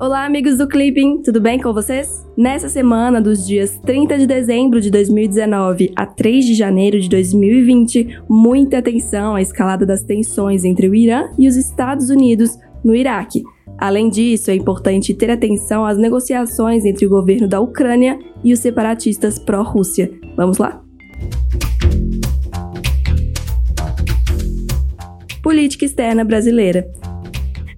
Olá, amigos do Clipping, tudo bem com vocês? Nessa semana, dos dias 30 de dezembro de 2019 a 3 de janeiro de 2020, muita atenção à escalada das tensões entre o Irã e os Estados Unidos no Iraque. Além disso, é importante ter atenção às negociações entre o governo da Ucrânia e os separatistas pró-Rússia. Vamos lá? Política externa brasileira.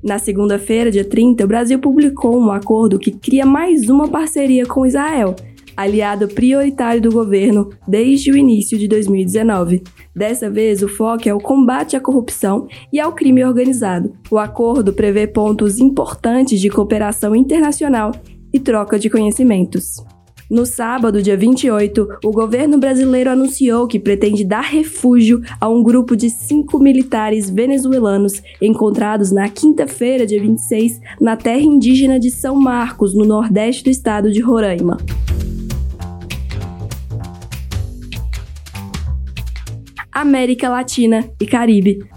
Na segunda-feira, dia 30, o Brasil publicou um acordo que cria mais uma parceria com Israel, aliado prioritário do governo desde o início de 2019. Dessa vez, o foco é o combate à corrupção e ao crime organizado. O acordo prevê pontos importantes de cooperação internacional e troca de conhecimentos. No sábado, dia 28, o governo brasileiro anunciou que pretende dar refúgio a um grupo de cinco militares venezuelanos encontrados na quinta-feira, dia 26, na terra indígena de São Marcos, no nordeste do estado de Roraima. América Latina e Caribe.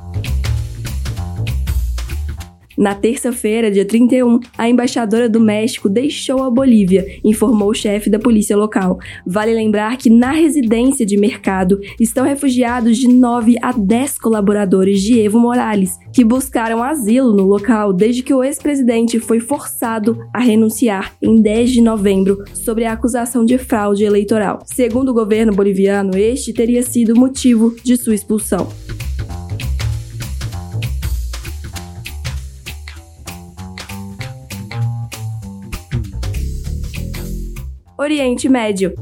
Na terça-feira, dia 31, a embaixadora do México deixou a Bolívia, informou o chefe da polícia local. Vale lembrar que na residência de mercado estão refugiados de 9 a 10 colaboradores de Evo Morales, que buscaram asilo no local desde que o ex-presidente foi forçado a renunciar em 10 de novembro sobre a acusação de fraude eleitoral. Segundo o governo boliviano, este teria sido o motivo de sua expulsão. Oriente Médio.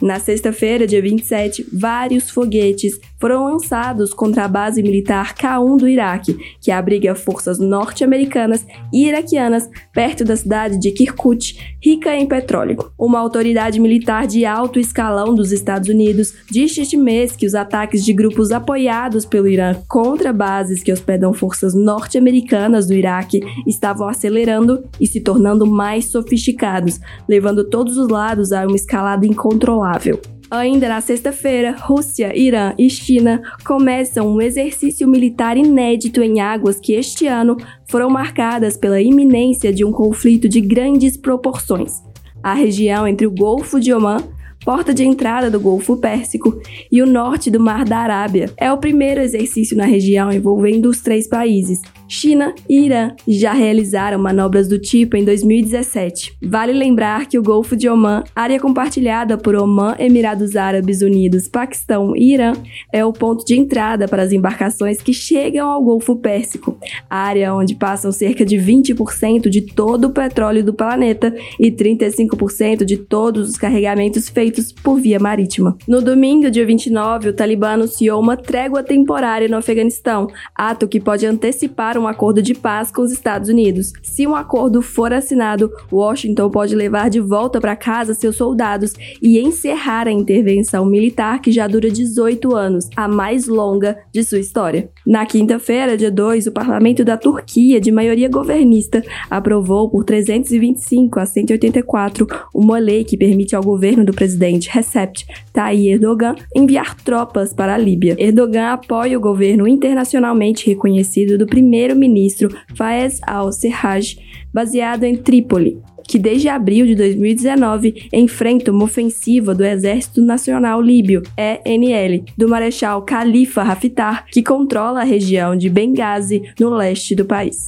Na sexta-feira, dia 27, vários foguetes foram lançados contra a base militar K1 do Iraque, que abriga forças norte-americanas e iraquianas perto da cidade de Kirkuk, rica em petróleo. Uma autoridade militar de alto escalão dos Estados Unidos disse este mês que os ataques de grupos apoiados pelo Irã contra bases que hospedam forças norte-americanas do Iraque estavam acelerando e se tornando mais sofisticados, levando todos os lados a uma escalada incontrolável. Ainda na sexta-feira, Rússia, Irã e China começam um exercício militar inédito em águas que este ano foram marcadas pela iminência de um conflito de grandes proporções. A região entre o Golfo de Omã porta de entrada do Golfo Pérsico, e o norte do Mar da Arábia. É o primeiro exercício na região envolvendo os três países. China e Irã já realizaram manobras do tipo em 2017. Vale lembrar que o Golfo de Omã, área compartilhada por Omã, Emirados Árabes Unidos, Paquistão e Irã, é o ponto de entrada para as embarcações que chegam ao Golfo Pérsico, área onde passam cerca de 20% de todo o petróleo do planeta e 35% de todos os carregamentos feitos por via marítima. No domingo, dia 29, o Talibã anunciou uma trégua temporária no Afeganistão, ato que pode antecipar um acordo de paz com os Estados Unidos. Se um acordo for assinado, Washington pode levar de volta para casa seus soldados e encerrar a intervenção militar que já dura 18 anos, a mais longa de sua história. Na quinta-feira, dia 2, o parlamento da Turquia, de maioria governista, aprovou por 325 a 184 uma lei que permite ao governo do presidente Recep Tayyip Erdogan enviar tropas para a Líbia. Erdogan apoia o governo internacionalmente reconhecido do primeiro primeiro-ministro Fayez al-Serraj, baseado em Trípoli, que desde abril de 2019 enfrenta uma ofensiva do Exército Nacional Líbio, ENL, do Marechal Khalifa Haftar, que controla a região de Benghazi, no leste do país.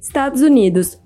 Estados Unidos.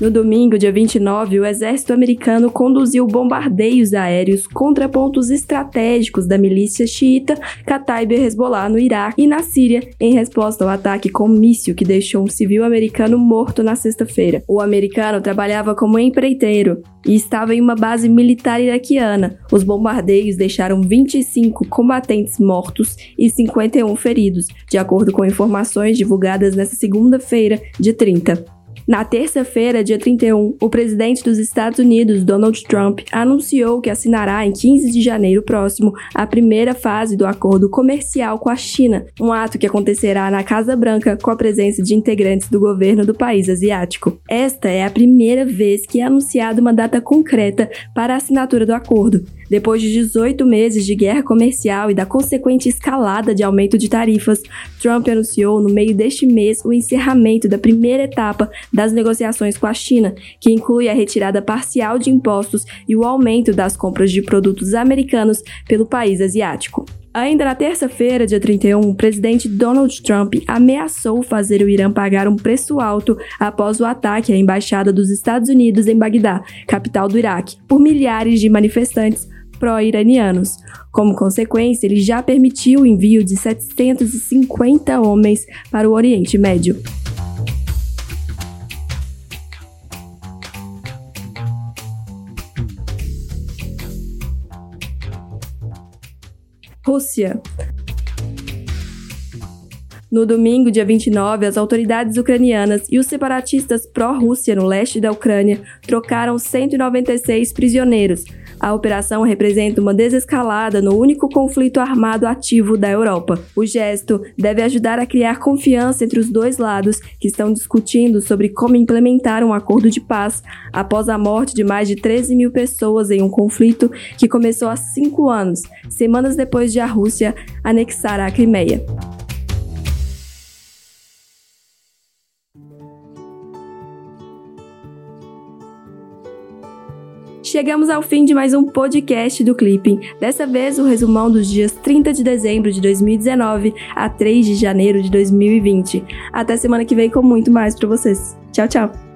No domingo, dia 29, o exército americano conduziu bombardeios aéreos contra pontos estratégicos da milícia xiita Kataib Hezbollah no Iraque e na Síria, em resposta ao ataque com míssil que deixou um civil americano morto na sexta-feira. O americano trabalhava como empreiteiro e estava em uma base militar iraquiana. Os bombardeios deixaram 25 combatentes mortos e 51 feridos, de acordo com informações divulgadas nesta segunda-feira, de 30. Na terça-feira, dia 31, o presidente dos Estados Unidos, Donald Trump, anunciou que assinará em 15 de janeiro próximo a primeira fase do acordo comercial com a China, um ato que acontecerá na Casa Branca com a presença de integrantes do governo do país asiático. Esta é a primeira vez que é anunciada uma data concreta para a assinatura do acordo. Depois de 18 meses de guerra comercial e da consequente escalada de aumento de tarifas, Trump anunciou no meio deste mês o encerramento da primeira etapa das negociações com a China, que inclui a retirada parcial de impostos e o aumento das compras de produtos americanos pelo país asiático. Ainda na terça-feira, dia 31, o presidente Donald Trump ameaçou fazer o Irã pagar um preço alto após o ataque à embaixada dos Estados Unidos em Bagdá, capital do Iraque, por milhares de manifestantes pró-iranianos. Como consequência, ele já permitiu o envio de 750 homens para o Oriente Médio. Rússia. No domingo, dia 29, as autoridades ucranianas e os separatistas pró-Rússia no leste da Ucrânia trocaram 196 prisioneiros. A operação representa uma desescalada no único conflito armado ativo da Europa. O gesto deve ajudar a criar confiança entre os dois lados que estão discutindo sobre como implementar um acordo de paz após a morte de mais de 13 mil pessoas em um conflito que começou há cinco anos, semanas depois de a Rússia anexar a Crimeia. Chegamos ao fim de mais um podcast do Clipping. Dessa vez, o resumão dos dias 30 de dezembro de 2019 a 3 de janeiro de 2020. Até semana que vem com muito mais para vocês. Tchau, tchau.